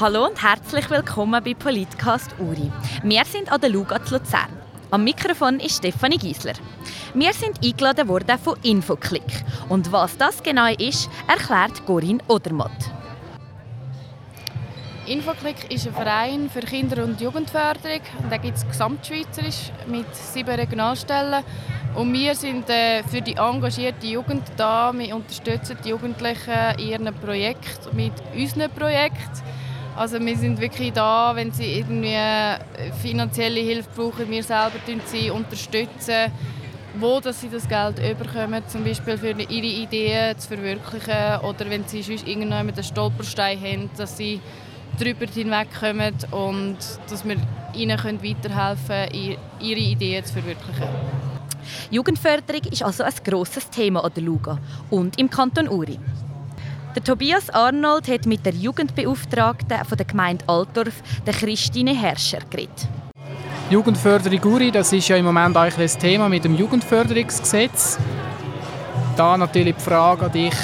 Hallo und herzlich willkommen bei Politcast Uri. Wir sind an der Luga zu Luzern. Am Mikrofon ist Stefanie Giesler. Wir sind eingeladen worden von Infoclick. Und was das genau ist, erklärt Corinne Odermatt. Infoclick ist ein Verein für Kinder- und Jugendförderung. Den gibt es gesamtschweizerisch mit sieben Regionalstellen. Und wir sind äh, für die engagierte Jugend da. Wir unterstützen die Jugendlichen in ihren Projekten mit unseren Projekten. Also wir sind wirklich da, wenn sie irgendwie finanzielle Hilfe brauchen. Wir selber sie unterstützen, wo dass sie das Geld bekommen, zum Beispiel für ihre Ideen zu verwirklichen oder wenn sie sonst irgendwann einen Stolperstein haben, dass sie darüber hinwegkommen und dass wir ihnen weiterhelfen können, ihre Ideen zu verwirklichen. Jugendförderung ist also ein grosses Thema an der Luga und im Kanton Uri. Der Tobias Arnold hat mit der Jugendbeauftragten von der Gemeinde Altdorf, der Christine Herrscher, geredet. Jugendförderung Uri, das ist ja im Moment eigentlich ein Thema mit dem Jugendförderungsgesetz. Da natürlich die Frage an dich,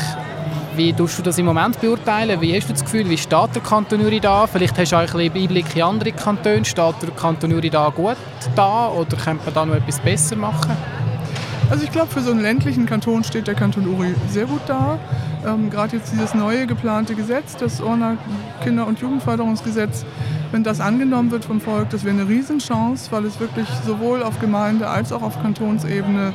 wie tust du das im Moment beurteilen? Wie hast du das Gefühl, wie steht der Kanton Uri da? Vielleicht hast du auch ein bisschen Einblick in andere Kantone. Steht der Kanton Uri da gut da oder könnte man da noch etwas besser machen? Also ich glaube, für so einen ländlichen Kanton steht der Kanton Uri sehr gut da. Ähm, Gerade jetzt dieses neue geplante Gesetz, das Orner Kinder- und Jugendförderungsgesetz, wenn das angenommen wird vom Volk, das wäre eine Riesenchance, weil es wirklich sowohl auf Gemeinde- als auch auf Kantonsebene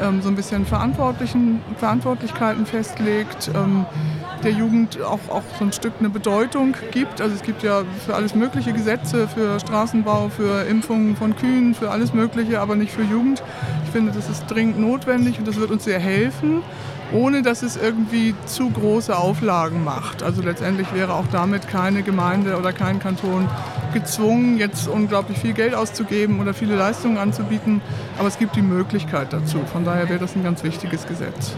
ähm, so ein bisschen Verantwortlichen, Verantwortlichkeiten festlegt, ähm, der Jugend auch, auch so ein Stück eine Bedeutung gibt. Also es gibt ja für alles mögliche Gesetze, für Straßenbau, für Impfungen von Kühen, für alles Mögliche, aber nicht für Jugend. Ich finde, das ist dringend notwendig und das wird uns sehr helfen ohne dass es irgendwie zu große Auflagen macht. Also letztendlich wäre auch damit keine Gemeinde oder kein Kanton gezwungen, jetzt unglaublich viel Geld auszugeben oder viele Leistungen anzubieten, aber es gibt die Möglichkeit dazu. Von daher wäre das ein ganz wichtiges Gesetz.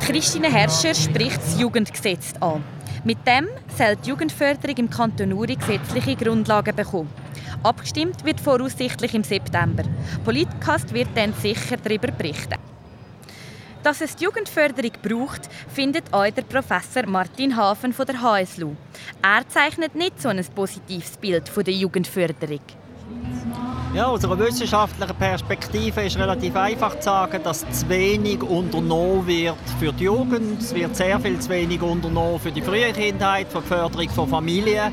Christine Herrscher spricht das Jugendgesetz an. Mit dem soll die Jugendförderung im Kanton Uri gesetzliche Grundlagen bekommen. Abgestimmt wird voraussichtlich im September. Politcast wird dann sicher darüber berichten. Dass es die Jugendförderung braucht, findet auch der Professor Martin Hafen von der HSLU. Er zeichnet nicht so ein positives Bild von der Jugendförderung. Ja, aus einer wissenschaftlichen Perspektive ist relativ einfach zu sagen, dass zu wenig unternommen wird für die Jugend. Es wird sehr viel zu wenig unternommen für die frühe Kindheit, für die Förderung von Familien.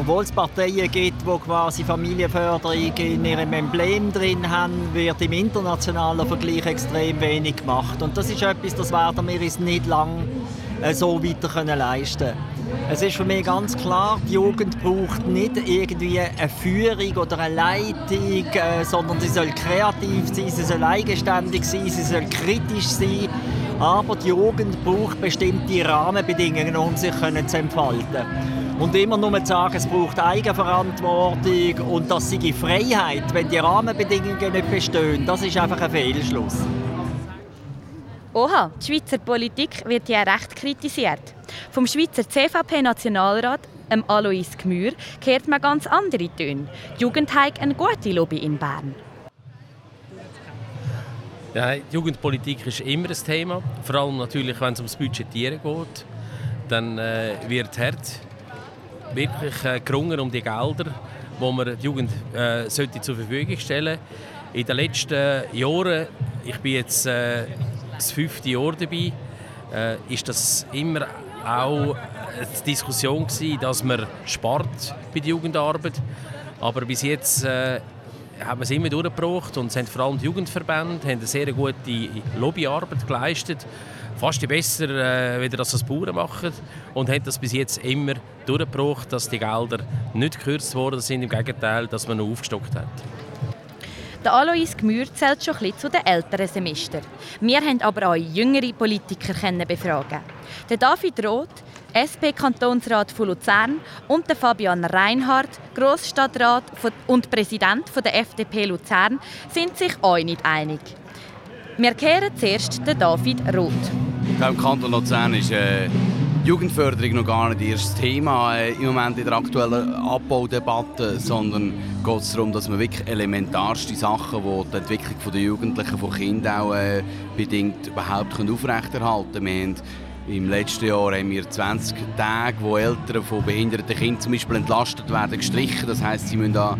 Obwohl es Parteien gibt, die quasi Familienförderung in ihrem Emblem drin haben, wird im internationalen Vergleich extrem wenig gemacht. Und das ist etwas, das werden wir uns nicht lange äh, so weiter können leisten Es ist für mich ganz klar, die Jugend braucht nicht irgendwie eine Führung oder eine Leitung, äh, sondern sie soll kreativ sein, sie soll eigenständig sein, sie soll kritisch sein. Aber die Jugend braucht bestimmte Rahmenbedingungen, um sich zu entfalten. Und immer nur zu sagen, es braucht Eigenverantwortung und das sei Freiheit, wenn die Rahmenbedingungen nicht bestehen, das ist einfach ein Fehlschluss. Oha, die Schweizer Politik wird ja recht kritisiert. Vom Schweizer CVP-Nationalrat, Alois Gmür, hört man ganz andere Töne. Die Jugend hat eine gute Lobby in Bern. Ja, Jugendpolitik ist immer ein Thema, vor allem natürlich, wenn es ums Budgetieren geht. Dann äh, wird hart wirklich äh, gerungen um die Gelder, die man der Jugend äh, sollte zur Verfügung stellen In den letzten Jahren, ich bin jetzt äh, das fünfte Jahr dabei, äh, ist das immer auch eine Diskussion gewesen, dass man spart bei der Jugendarbeit. Aber bis jetzt äh, haben es immer durchgebracht und haben vor allem die Jugendverbände haben eine sehr gute Lobbyarbeit geleistet fast besser, äh, wie das als Bauern machen. Und haben das bis jetzt immer durchgebracht, dass die Gelder nicht gekürzt worden sind. Im Gegenteil, dass man noch aufgestockt hat. Der Alois Gmür zählt schon ein zu den älteren Semester. Wir haben aber auch jüngere Politiker befragen. Der David Roth, SP-Kantonsrat von Luzern und Fabian Reinhardt, Grossstadtrat und Präsident der FDP Luzern, sind sich auch nicht einig. Wir kehren zuerst den David Roth. Im Kanton Luzern ist äh, Jugendförderung noch gar nicht das Thema äh, im Moment in der aktuellen Abbaudebatte, sondern geht es darum, dass man wirklich elementarste Sachen, die die Entwicklung der Jugendlichen, von Kindern auch äh, bedingt überhaupt aufrechterhalten können. Im letzten Jahr haben wir 20 Tage, wo Eltern von behinderten Kindern zum Beispiel entlastet werden, gestrichen. Das heißt, sie müssen da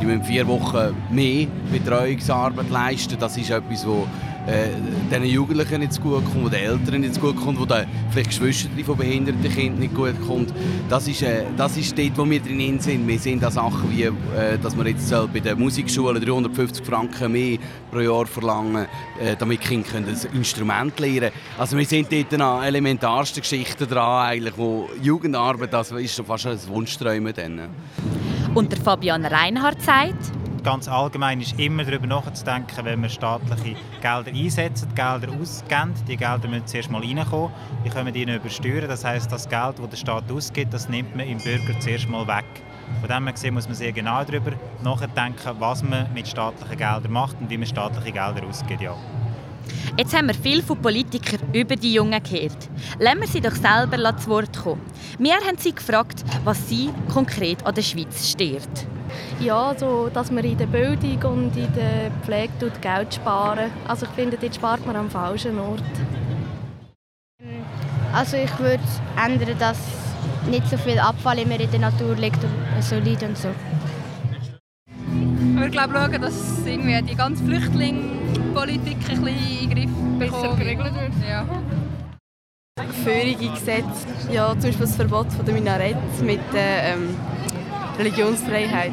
die müssen vier Wochen mehr Betreuungsarbeit leisten. Das ist etwas, wo äh, den Jugendlichen nicht gut kommt, den Eltern nicht gut kommt, wo den vielleicht Geschwister von behinderten Kindern nicht gut kommt. Das ist, äh, das ist dort, wo wir drin sind. Wir sehen da Sachen wie, äh, dass wir jetzt bei den Musikschulen 350 Franken mehr pro Jahr verlangen, äh, damit Kinder das Instrument lernen können. Also wir sind dort an elementarsten Geschichten dran, eigentlich, wo Jugendarbeit, das ist fast ein Wunschträumen. Dann. Und der Fabian Reinhardt sagt, ganz allgemein ist immer darüber nachzudenken, wenn wir staatliche Gelder einsetzen, Gelder ausgeben. Die Gelder müssen zuerst mal reinkommen. Die können wir nicht übersteuern. Das heißt, das Geld, das der Staat ausgibt, das nimmt man im Bürger zuerst mal weg. Von dem her gesehen muss man sehr genau darüber nachdenken, was man mit staatlichen Geldern macht und wie man staatliche Gelder ausgibt. Ja. Jetzt haben wir viel von Politikern über die Jungen gehört. Lassen wir sie doch selber zu Wort kommen. Wir haben sie gefragt, was sie konkret an der Schweiz stört. Ja, so, dass man in der Bildung und in der Pflege Geld sparen. Also ich finde, dort spart man am falschen Ort. Also ich würde ändern, dass nicht so viel Abfall immer in der Natur liegt und so liegt und so. Aber ich glaube, schauen, dass irgendwie die ganze Flüchtlingspolitik ein bisschen in den Griff besser geregelt wird. Ja. Führige Gesetze, ja, zum Beispiel das Verbot von der Minarett mit der ähm, Religionsfreiheit.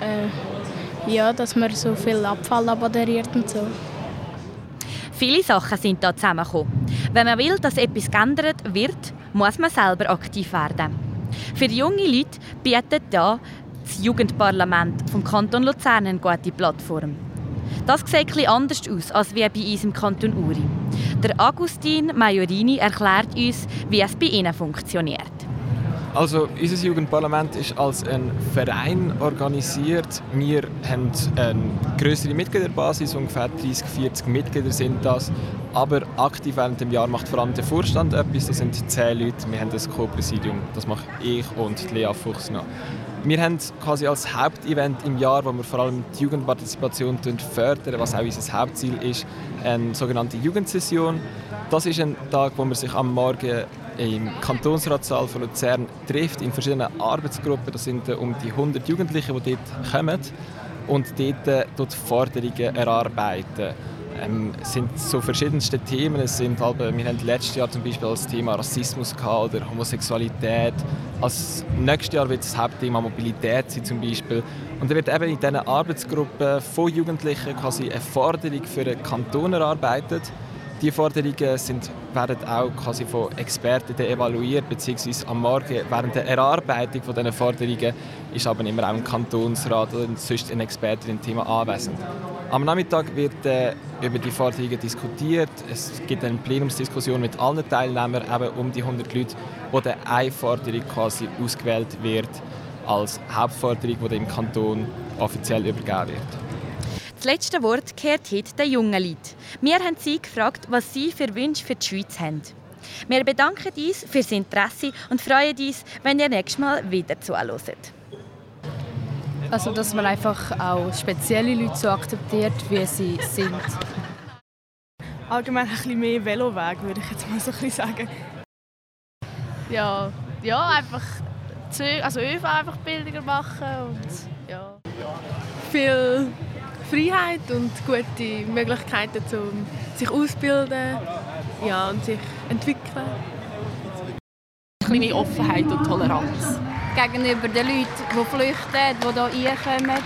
Äh, ja, dass man so viel Abfall aboderiert und so. Viele Sachen sind da zusammengekommen. Wenn man will, dass etwas geändert wird, muss man selber aktiv werden. Für junge Leute bietet da das Jugendparlament vom Kanton Luzern eine gute Plattform. Das sieht etwas anders aus als wie bei uns im Kanton Uri. Der Agustin Majorini erklärt uns, wie es bei ihnen funktioniert. Also unser Jugendparlament ist als ein Verein organisiert. Wir haben eine größere Mitgliederbasis, ungefähr 30, 40 Mitglieder sind das. Aber aktiv während dem Jahr macht vor allem der Vorstand etwas, das sind 10 Leute. Wir haben das Co-Präsidium, das mache ich und Lea Fuchs noch. Wir haben quasi als Hauptevent im Jahr, wo wir vor allem die Jugendpartizipation fördern, was auch unser Hauptziel ist, eine sogenannte Jugendsession. Das ist ein Tag, wo man sich am Morgen im Kantonsratssaal von Luzern trifft, in verschiedenen Arbeitsgruppen. Das sind äh, um die 100 Jugendliche, die dort kommen und dort, äh, dort Forderungen erarbeiten. Ähm, es sind so verschiedenste Themen. Es sind halt, wir hatten letztes Jahr zum Beispiel das Thema Rassismus oder Homosexualität. Als nächstes Jahr wird das Hauptthema Mobilität sein zum Beispiel. Und da wird eben in diesen Arbeitsgruppen von Jugendlichen quasi eine Forderung für den Kanton erarbeitet die Forderungen sind, werden auch quasi von Experten evaluiert, beziehungsweise am Morgen während der Erarbeitung von diesen Forderungen ist aber immer auch ein Kantonsrat oder sonst ein Experte im Thema anwesend. Am Nachmittag wird äh, über die Forderungen diskutiert. Es gibt eine Plenumsdiskussion mit allen Teilnehmern, eben um die 100 Leute, wo dann eine Forderung quasi ausgewählt wird als Hauptforderung, die dem Kanton offiziell übergeben wird. Das letzte Wort gehört heute den jungen Leuten. Wir haben sie gefragt, was sie für Wünsche für die Schweiz haben. Wir bedanken uns für das Interesse und freuen uns, wenn ihr nächstes Mal wieder zuhört. Also, dass man einfach auch spezielle Leute so akzeptiert, wie sie sind. Allgemein ein bisschen mehr Veloweg, würde ich jetzt mal so ein bisschen sagen. Ja, ja einfach also ÖV einfach billiger machen und ja. Viel Freiheit und gute Möglichkeiten, um sich auszubilden ja, und sich entwickeln. Eine kleine Offenheit und Toleranz. Gegenüber den Leuten, die flüchten, die hier reinkommen.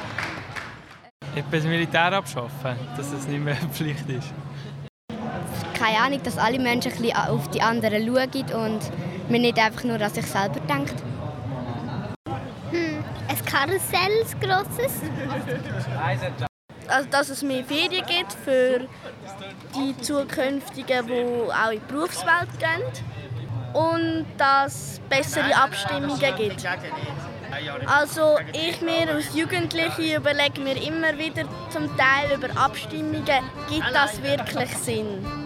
Etwas Militär abschaffen, dass es nicht mehr Pflicht ist. Keine Ahnung, dass alle Menschen ein bisschen auf die anderen schauen und man nicht einfach nur an sich selber denkt. Hm, ein Karussell, ein grosses also dass es mehr Ferien gibt für die Zukünftigen, die auch in die Berufswelt gehen. Und dass es bessere Abstimmungen gibt. Also ich mir als Jugendliche überlege mir immer wieder zum Teil über Abstimmungen, gibt das wirklich Sinn?